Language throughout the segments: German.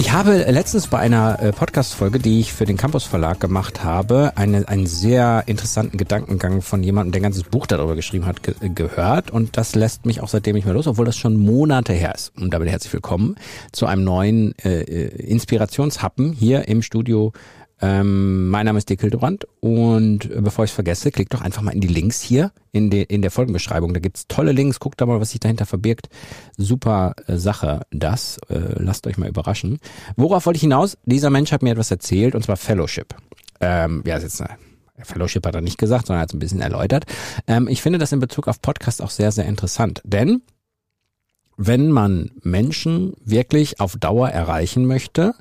Ich habe letztens bei einer äh, Podcast-Folge, die ich für den Campus Verlag gemacht habe, eine, einen sehr interessanten Gedankengang von jemandem, der ein ganzes Buch darüber geschrieben hat, ge gehört. Und das lässt mich auch seitdem nicht mehr los, obwohl das schon Monate her ist. Und damit herzlich willkommen zu einem neuen äh, äh Inspirationshappen hier im Studio ähm, mein Name ist Dick Hildebrand und bevor ich es vergesse, klickt doch einfach mal in die Links hier in, de, in der Folgenbeschreibung. Da gibt's tolle Links, guckt da mal, was sich dahinter verbirgt. Super äh, Sache das. Äh, lasst euch mal überraschen. Worauf wollte ich hinaus? Dieser Mensch hat mir etwas erzählt und zwar Fellowship. Ähm, ja, ist jetzt eine Fellowship hat er nicht gesagt, sondern hat es ein bisschen erläutert. Ähm, ich finde das in Bezug auf Podcast auch sehr, sehr interessant. Denn wenn man Menschen wirklich auf Dauer erreichen möchte,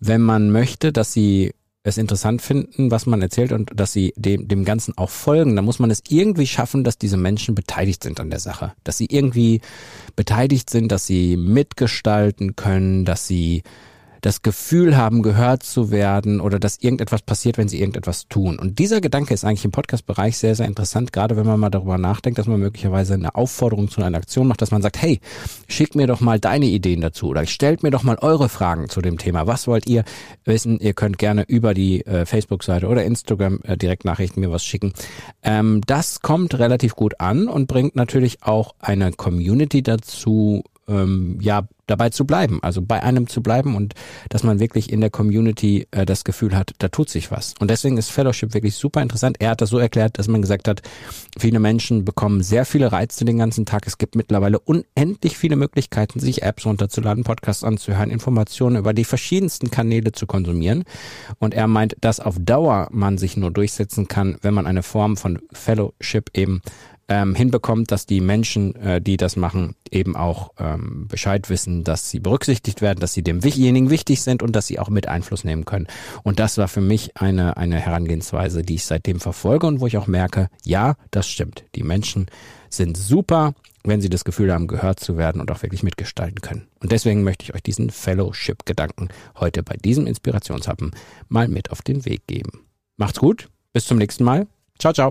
wenn man möchte, dass sie es interessant finden, was man erzählt und dass sie dem, dem Ganzen auch folgen, dann muss man es irgendwie schaffen, dass diese Menschen beteiligt sind an der Sache. Dass sie irgendwie beteiligt sind, dass sie mitgestalten können, dass sie das Gefühl haben, gehört zu werden oder dass irgendetwas passiert, wenn sie irgendetwas tun. Und dieser Gedanke ist eigentlich im Podcast-Bereich sehr, sehr interessant, gerade wenn man mal darüber nachdenkt, dass man möglicherweise eine Aufforderung zu einer Aktion macht, dass man sagt, hey, schickt mir doch mal deine Ideen dazu oder stellt mir doch mal eure Fragen zu dem Thema. Was wollt ihr wissen? Ihr könnt gerne über die äh, Facebook-Seite oder Instagram äh, direkt Nachrichten mir was schicken. Ähm, das kommt relativ gut an und bringt natürlich auch eine Community dazu, ähm, ja dabei zu bleiben, also bei einem zu bleiben und dass man wirklich in der Community äh, das Gefühl hat, da tut sich was. Und deswegen ist Fellowship wirklich super interessant. Er hat das so erklärt, dass man gesagt hat, viele Menschen bekommen sehr viele Reize den ganzen Tag. Es gibt mittlerweile unendlich viele Möglichkeiten, sich Apps runterzuladen, Podcasts anzuhören, Informationen über die verschiedensten Kanäle zu konsumieren. Und er meint, dass auf Dauer man sich nur durchsetzen kann, wenn man eine Form von Fellowship eben ähm, hinbekommt, dass die Menschen, äh, die das machen, eben auch ähm, Bescheid wissen, dass sie berücksichtigt werden, dass sie demjenigen wichtig sind und dass sie auch mit Einfluss nehmen können. Und das war für mich eine, eine Herangehensweise, die ich seitdem verfolge und wo ich auch merke, ja, das stimmt. Die Menschen sind super, wenn sie das Gefühl haben, gehört zu werden und auch wirklich mitgestalten können. Und deswegen möchte ich euch diesen Fellowship-Gedanken heute bei diesem Inspirationshappen mal mit auf den Weg geben. Macht's gut, bis zum nächsten Mal. Ciao, ciao.